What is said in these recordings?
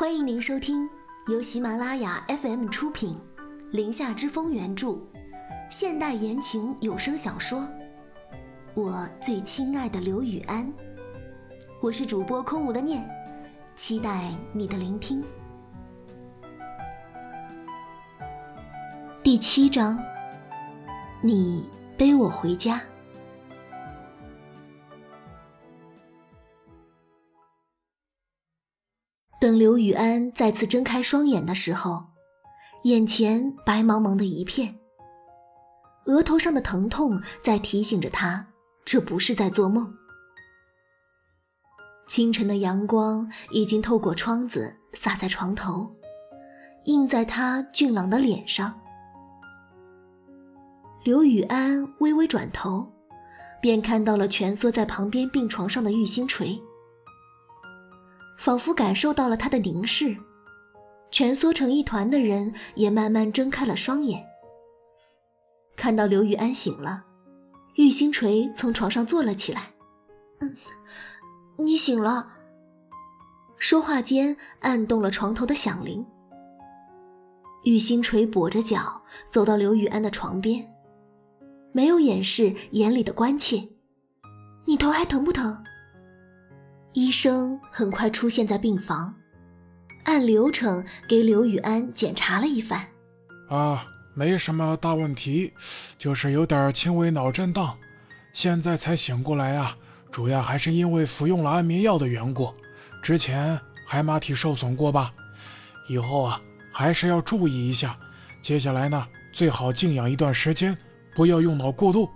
欢迎您收听由喜马拉雅 FM 出品，《林下之风》原著，现代言情有声小说《我最亲爱的刘雨安》。我是主播空无的念，期待你的聆听。第七章，你背我回家。等刘雨安再次睁开双眼的时候，眼前白茫茫的一片，额头上的疼痛在提醒着他，这不是在做梦。清晨的阳光已经透过窗子洒在床头，映在他俊朗的脸上。刘雨安微微转头，便看到了蜷缩在旁边病床上的玉星锤。仿佛感受到了他的凝视，蜷缩成一团的人也慢慢睁开了双眼。看到刘玉安醒了，玉星锤从床上坐了起来。“嗯，你醒了。”说话间按动了床头的响铃。玉星锤跛着脚走到刘玉安的床边，没有掩饰眼里的关切：“你头还疼不疼？”医生很快出现在病房，按流程给刘雨安检查了一番。啊，没什么大问题，就是有点轻微脑震荡，现在才醒过来啊。主要还是因为服用了安眠药的缘故。之前海马体受损过吧？以后啊，还是要注意一下。接下来呢，最好静养一段时间，不要用脑过度。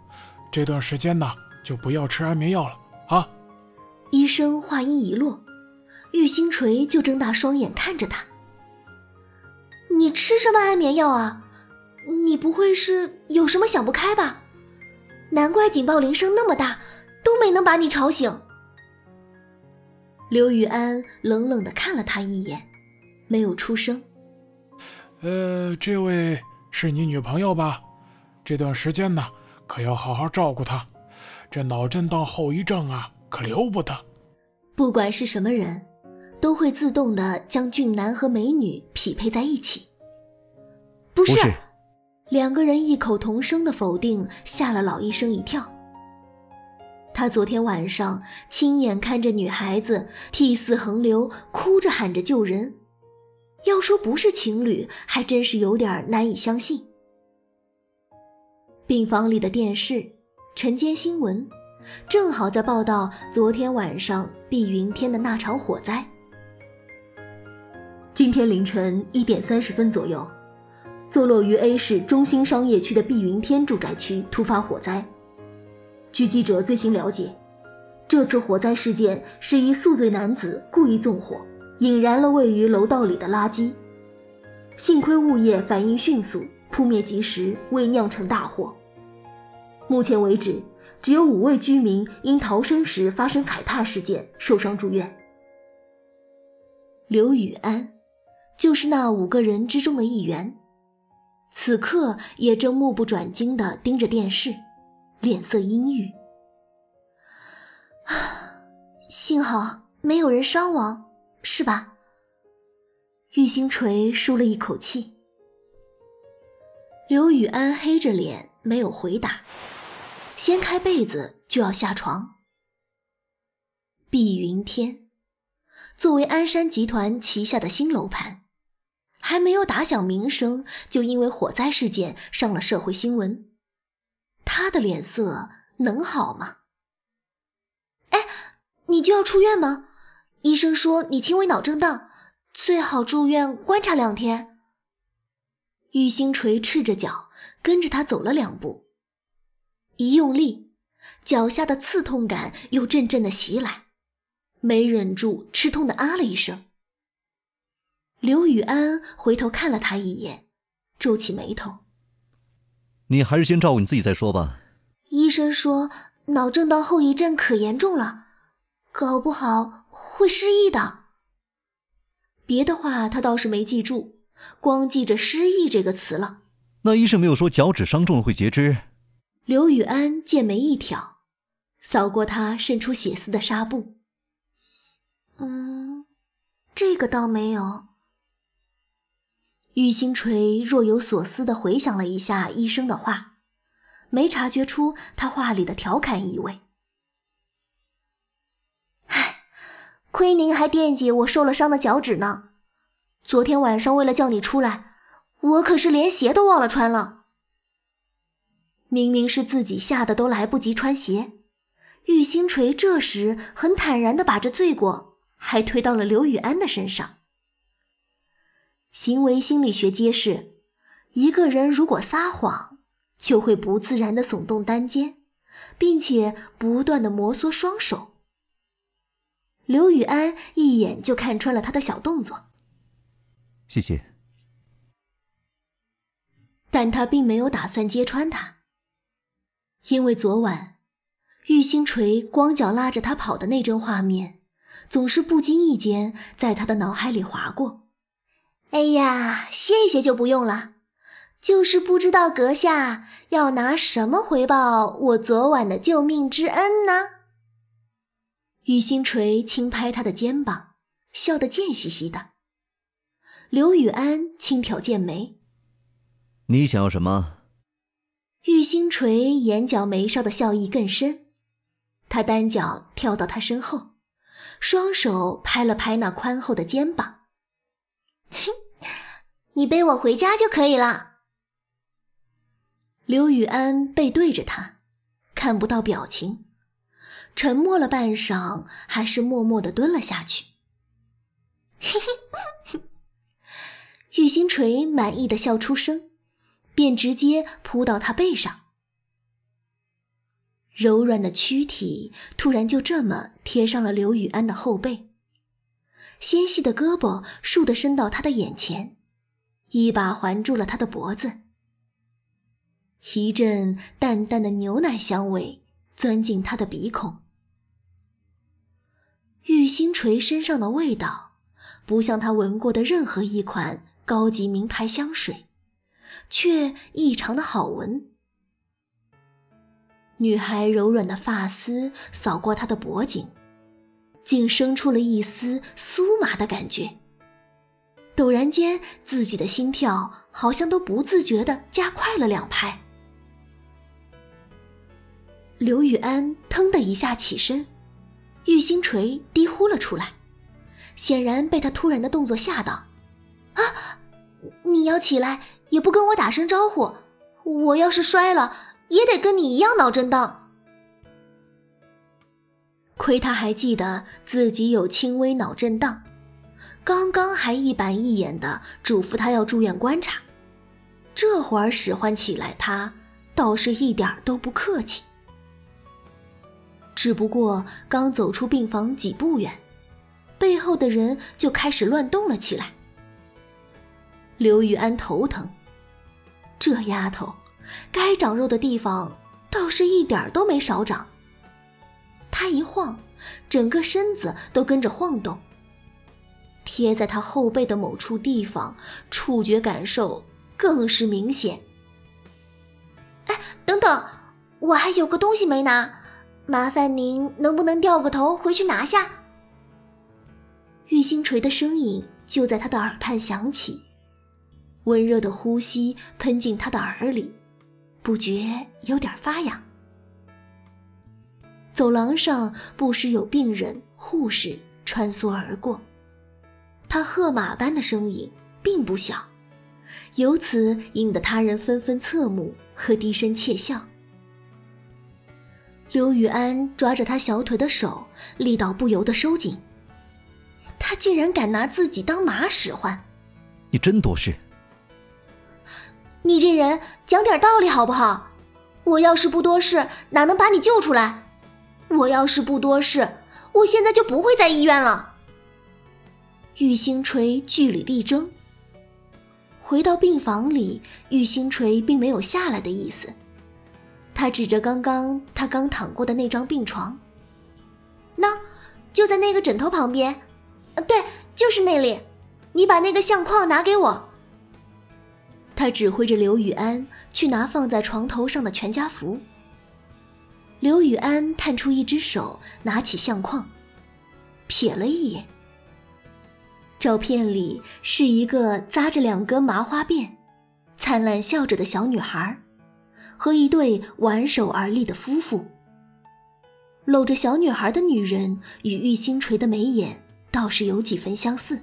这段时间呢，就不要吃安眠药了。医生话音一落，玉星锤就睁大双眼看着他：“你吃什么安眠药啊？你不会是有什么想不开吧？难怪警报铃声那么大，都没能把你吵醒。”刘雨安冷冷的看了他一眼，没有出声。“呃，这位是你女朋友吧？这段时间呢，可要好好照顾她。这脑震荡后遗症啊。”可留不得。不管是什么人，都会自动的将俊男和美女匹配在一起。不是，两个人异口同声的否定，吓了老医生一跳。他昨天晚上亲眼看着女孩子涕泗横流，哭着喊着救人，要说不是情侣，还真是有点难以相信。病房里的电视，晨间新闻。正好在报道昨天晚上碧云天的那场火灾。今天凌晨一点三十分左右，坐落于 A 市中心商业区的碧云天住宅区突发火灾。据记者最新了解，这次火灾事件是一宿醉男子故意纵火，引燃了位于楼道里的垃圾。幸亏物业反应迅速，扑灭及时，未酿成大祸。目前为止。只有五位居民因逃生时发生踩踏事件受伤住院。刘雨安，就是那五个人之中的一员，此刻也正目不转睛地盯着电视，脸色阴郁。幸好没有人伤亡，是吧？玉星锤舒了一口气。刘雨安黑着脸没有回答。掀开被子就要下床。碧云天，作为鞍山集团旗下的新楼盘，还没有打响名声，就因为火灾事件上了社会新闻，他的脸色能好吗？哎，你就要出院吗？医生说你轻微脑震荡，最好住院观察两天。玉星锤赤着脚跟着他走了两步。一用力，脚下的刺痛感又阵阵的袭来，没忍住吃痛的啊了一声。刘雨安回头看了他一眼，皱起眉头：“你还是先照顾你自己再说吧。”医生说脑震荡后遗症可严重了，搞不好会失忆的。别的话他倒是没记住，光记着“失忆”这个词了。那医生没有说脚趾伤重了会截肢？刘雨安剑眉一挑，扫过他渗出血丝的纱布。嗯，这个倒没有。玉星锤若有所思地回想了一下医生的话，没察觉出他话里的调侃意味。唉，亏您还惦记我受了伤的脚趾呢。昨天晚上为了叫你出来，我可是连鞋都忘了穿了。明明是自己吓得都来不及穿鞋，玉星锤这时很坦然的把这罪过还推到了刘雨安的身上。行为心理学揭示，一个人如果撒谎，就会不自然的耸动单肩，并且不断的摩挲双手。刘雨安一眼就看穿了他的小动作，谢谢。但他并没有打算揭穿他，因为昨晚玉星锤光脚拉着他跑的那帧画面，总是不经意间在他的脑海里划过。哎呀，谢谢就不用了，就是不知道阁下要拿什么回报我昨晚的救命之恩呢？玉星锤轻拍他的肩膀，笑得贱兮兮的。刘雨安轻挑剑眉：“你想要什么？”玉星锤眼角眉梢的笑意更深，他单脚跳到他身后，双手拍了拍那宽厚的肩膀。你背我回家就可以了。刘雨安背对着他，看不到表情，沉默了半晌，还是默默的蹲了下去。嘿嘿，玉星锤满意的笑出声，便直接扑到他背上，柔软的躯体突然就这么贴上了刘雨安的后背，纤细的胳膊竖的伸到他的眼前。一把环住了他的脖子，一阵淡淡的牛奶香味钻进他的鼻孔。玉星锤身上的味道，不像他闻过的任何一款高级名牌香水，却异常的好闻。女孩柔软的发丝扫过他的脖颈，竟生出了一丝酥麻的感觉。陡然间，自己的心跳好像都不自觉的加快了两拍。刘雨安腾的一下起身，玉星锤低呼了出来，显然被他突然的动作吓到。啊！你要起来也不跟我打声招呼，我要是摔了也得跟你一样脑震荡。亏他还记得自己有轻微脑震荡。刚刚还一板一眼的嘱咐他要住院观察，这会儿使唤起来，他倒是一点都不客气。只不过刚走出病房几步远，背后的人就开始乱动了起来。刘玉安头疼，这丫头该长肉的地方倒是一点都没少长。她一晃，整个身子都跟着晃动。贴在她后背的某处地方，触觉感受更是明显。哎，等等，我还有个东西没拿，麻烦您能不能掉个头回去拿下？玉星锤的声音就在他的耳畔响起，温热的呼吸喷进他的耳里，不觉有点发痒。走廊上不时有病人、护士穿梭而过。他喝马般的声音并不小，由此引得他人纷纷侧目和低声窃笑。刘雨安抓着他小腿的手，力道不由得收紧。他竟然敢拿自己当马使唤！你真多事！你这人讲点道理好不好？我要是不多事，哪能把你救出来？我要是不多事，我现在就不会在医院了。玉星锤据理力争。回到病房里，玉星锤并没有下来的意思。他指着刚刚他刚躺过的那张病床，那就在那个枕头旁边。对，就是那里。你把那个相框拿给我。他指挥着刘雨安去拿放在床头上的全家福。刘雨安探出一只手，拿起相框，瞥了一眼。照片里是一个扎着两根麻花辫、灿烂笑着的小女孩，和一对挽手而立的夫妇。搂着小女孩的女人与玉星垂的眉眼倒是有几分相似。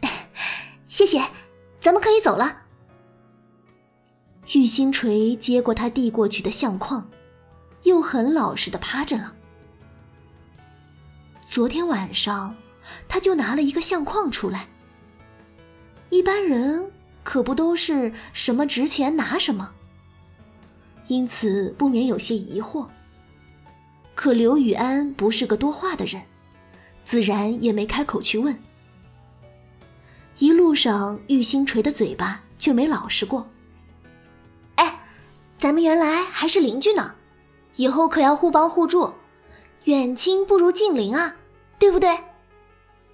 谢谢，咱们可以走了。玉星锤接过他递过去的相框，又很老实的趴着了。昨天晚上，他就拿了一个相框出来。一般人可不都是什么值钱拿什么，因此不免有些疑惑。可刘宇安不是个多话的人，自然也没开口去问。一路上，玉星锤的嘴巴就没老实过。哎，咱们原来还是邻居呢，以后可要互帮互助，远亲不如近邻啊，对不对？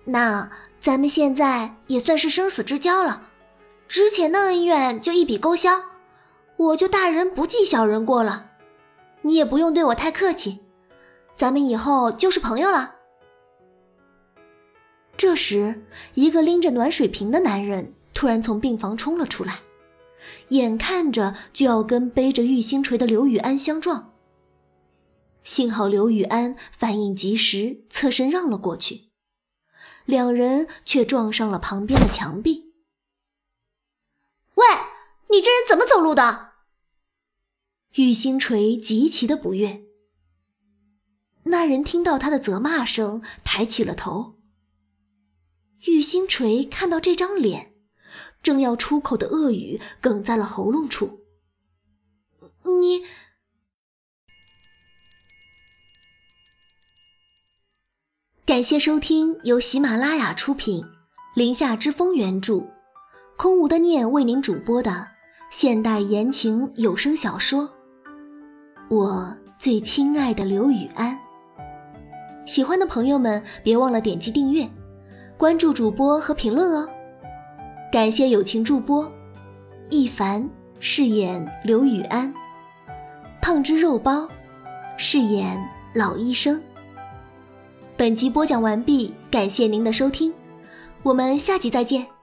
那咱们现在也算是生死之交了，之前的恩怨就一笔勾销，我就大人不计小人过了，你也不用对我太客气，咱们以后就是朋友了。这时，一个拎着暖水瓶的男人突然从病房冲了出来，眼看着就要跟背着玉星锤的刘雨安相撞。幸好刘雨安反应及时，侧身让了过去，两人却撞上了旁边的墙壁。喂，你这人怎么走路的？玉星锤极其的不悦。那人听到他的责骂声，抬起了头。玉星锤看到这张脸，正要出口的恶语哽在了喉咙处。你，感谢收听由喜马拉雅出品，《林下之风》原著，空无的念为您主播的现代言情有声小说《我最亲爱的刘雨安》。喜欢的朋友们，别忘了点击订阅。关注主播和评论哦，感谢友情助播，一凡饰演刘雨安，胖汁肉包饰演老医生。本集播讲完毕，感谢您的收听，我们下集再见。